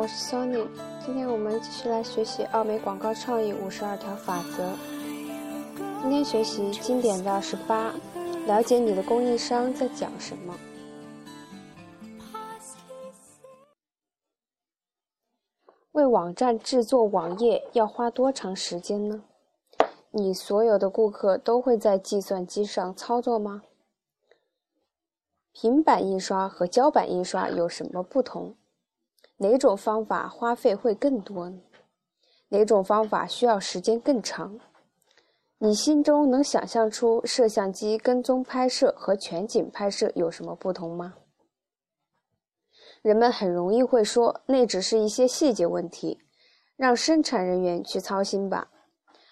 我是 Sony。今天我们继续来学习奥美广告创意五十二条法则。今天学习经典的二十八，了解你的供应商在讲什么。为网站制作网页要花多长时间呢？你所有的顾客都会在计算机上操作吗？平板印刷和胶板印刷有什么不同？哪种方法花费会更多呢？哪种方法需要时间更长？你心中能想象出摄像机跟踪拍摄和全景拍摄有什么不同吗？人们很容易会说，那只是一些细节问题，让生产人员去操心吧。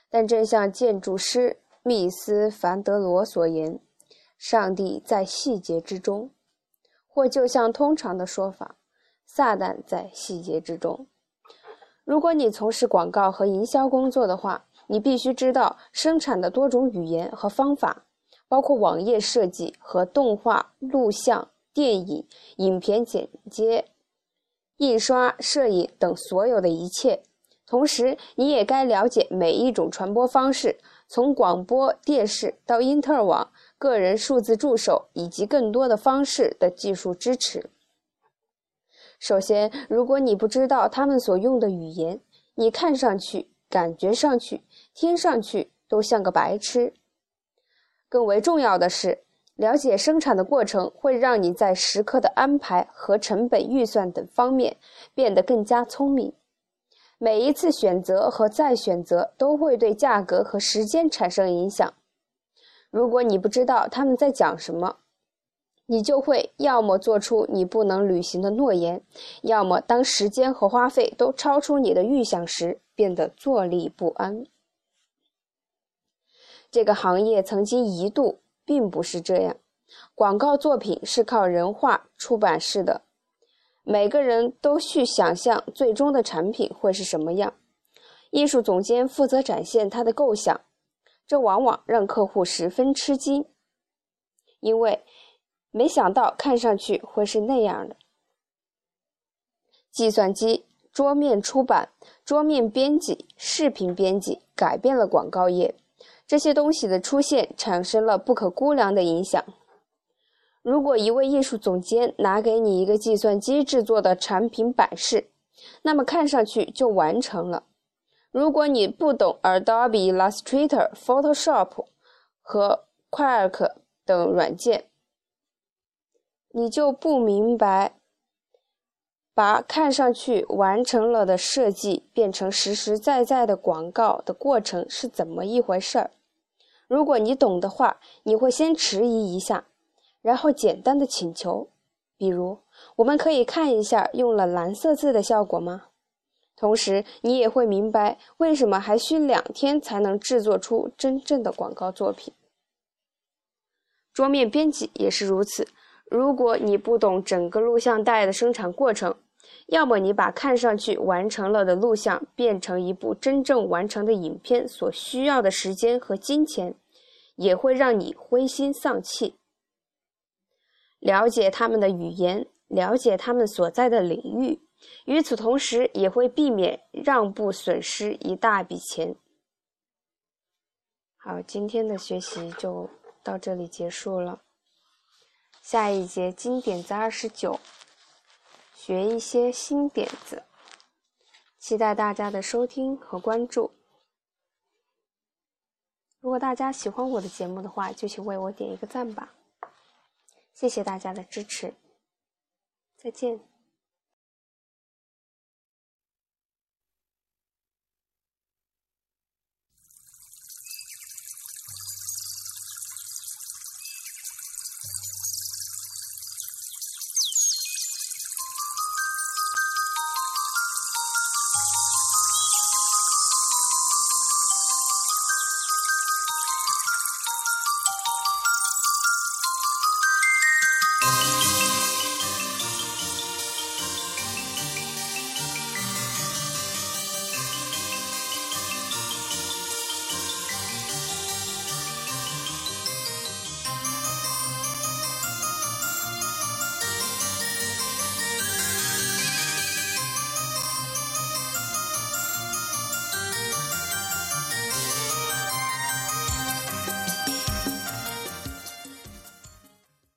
但正像建筑师密斯·凡德罗所言：“上帝在细节之中。”或就像通常的说法。撒旦在细节之中。如果你从事广告和营销工作的话，你必须知道生产的多种语言和方法，包括网页设计和动画、录像、电影、影片剪接、印刷、摄影等所有的一切。同时，你也该了解每一种传播方式，从广播电视到因特网、个人数字助手以及更多的方式的技术支持。首先，如果你不知道他们所用的语言，你看上去、感觉上去、听上去都像个白痴。更为重要的是，了解生产的过程会让你在时刻的安排和成本预算等方面变得更加聪明。每一次选择和再选择都会对价格和时间产生影响。如果你不知道他们在讲什么，你就会要么做出你不能履行的诺言，要么当时间和花费都超出你的预想时，变得坐立不安。这个行业曾经一度并不是这样，广告作品是靠人画出版式的，每个人都去想象最终的产品会是什么样，艺术总监负责展现他的构想，这往往让客户十分吃惊，因为。没想到看上去会是那样的。计算机、桌面出版、桌面编辑、视频编辑改变了广告业。这些东西的出现产生了不可估量的影响。如果一位艺术总监拿给你一个计算机制作的产品版式，那么看上去就完成了。如果你不懂 Adobe Illustrator、Photoshop 和 Quark 等软件，你就不明白，把看上去完成了的设计变成实实在在的广告的过程是怎么一回事儿。如果你懂的话，你会先迟疑一下，然后简单的请求，比如我们可以看一下用了蓝色字的效果吗？同时，你也会明白为什么还需两天才能制作出真正的广告作品。桌面编辑也是如此。如果你不懂整个录像带的生产过程，要么你把看上去完成了的录像变成一部真正完成的影片所需要的时间和金钱，也会让你灰心丧气。了解他们的语言，了解他们所在的领域，与此同时也会避免让步损失一大笔钱。好，今天的学习就到这里结束了。下一节金点子二十九，学一些新点子，期待大家的收听和关注。如果大家喜欢我的节目的话，就请为我点一个赞吧，谢谢大家的支持，再见。